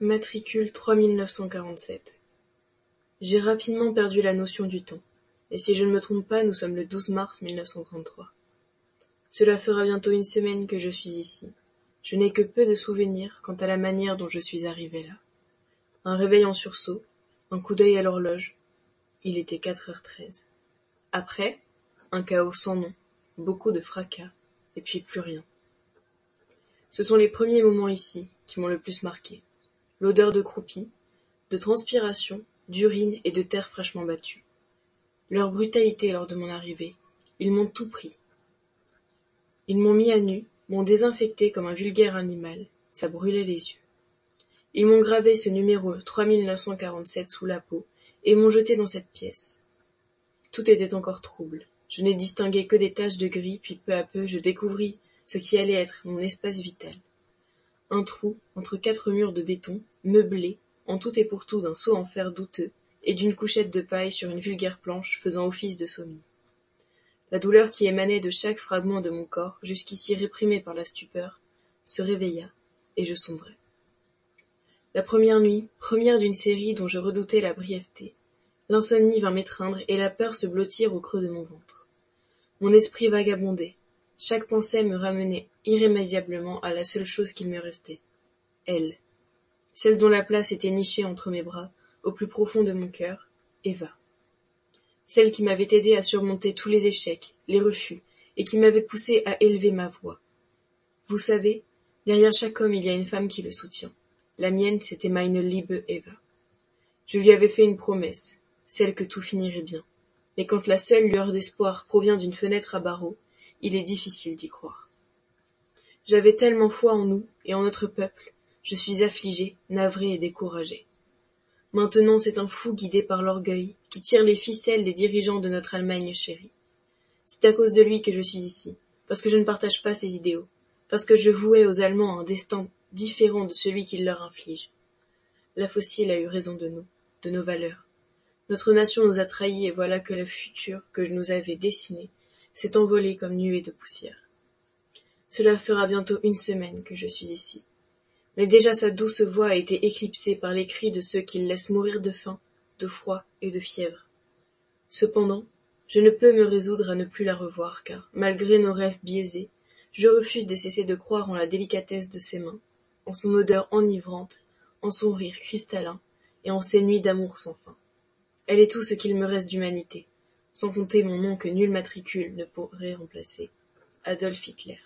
Matricule trois mille neuf cent quarante-sept. J'ai rapidement perdu la notion du temps, et si je ne me trompe pas, nous sommes le 12 mars 1933. Cela fera bientôt une semaine que je suis ici. Je n'ai que peu de souvenirs quant à la manière dont je suis arrivé là. Un réveil en sursaut, un coup d'œil à l'horloge. Il était quatre heures treize. Après, un chaos sans nom, beaucoup de fracas, et puis plus rien. Ce sont les premiers moments ici qui m'ont le plus marqué. L'odeur de croupi, de transpiration, d'urine et de terre fraîchement battue. Leur brutalité lors de mon arrivée. Ils m'ont tout pris. Ils m'ont mis à nu, m'ont désinfecté comme un vulgaire animal. Ça brûlait les yeux. Ils m'ont gravé ce numéro 3947 sous la peau et m'ont jeté dans cette pièce. Tout était encore trouble. Je n'ai distingué que des taches de gris, puis peu à peu je découvris ce qui allait être mon espace vital. Un trou entre quatre murs de béton, meublé, en tout et pour tout d'un seau en fer douteux, et d'une couchette de paille sur une vulgaire planche faisant office de sommier. La douleur qui émanait de chaque fragment de mon corps, jusqu'ici réprimé par la stupeur, se réveilla, et je sombrai. La première nuit, première d'une série dont je redoutais la brièveté, l'insomnie vint m'étreindre et la peur se blottir au creux de mon ventre. Mon esprit vagabondait, chaque pensée me ramenait irrémédiablement à la seule chose qu'il me restait. Elle. Celle dont la place était nichée entre mes bras, au plus profond de mon cœur, Eva. Celle qui m'avait aidé à surmonter tous les échecs, les refus, et qui m'avait poussé à élever ma voix. Vous savez, derrière chaque homme il y a une femme qui le soutient. La mienne, c'était meine liebe Eva. Je lui avais fait une promesse, celle que tout finirait bien. Mais quand la seule lueur d'espoir provient d'une fenêtre à barreaux, il est difficile d'y croire. J'avais tellement foi en nous et en notre peuple, je suis affligé, navré et découragé. Maintenant c'est un fou guidé par l'orgueil qui tire les ficelles des dirigeants de notre Allemagne chérie. C'est à cause de lui que je suis ici, parce que je ne partage pas ses idéaux, parce que je vouais aux Allemands un destin différent de celui qu'ils leur infligent. La fossile a eu raison de nous, de nos valeurs. Notre nation nous a trahis et voilà que le futur que je nous avais dessiné s'est envolé comme nuée de poussière. Cela fera bientôt une semaine que je suis ici. Mais déjà sa douce voix a été éclipsée par les cris de ceux qui laissent mourir de faim, de froid et de fièvre. Cependant, je ne peux me résoudre à ne plus la revoir, car, malgré nos rêves biaisés, je refuse de cesser de croire en la délicatesse de ses mains, en son odeur enivrante, en son rire cristallin, et en ses nuits d'amour sans fin. Elle est tout ce qu'il me reste d'humanité sans compter mon nom que nul matricule ne pourrait remplacer, Adolf Hitler.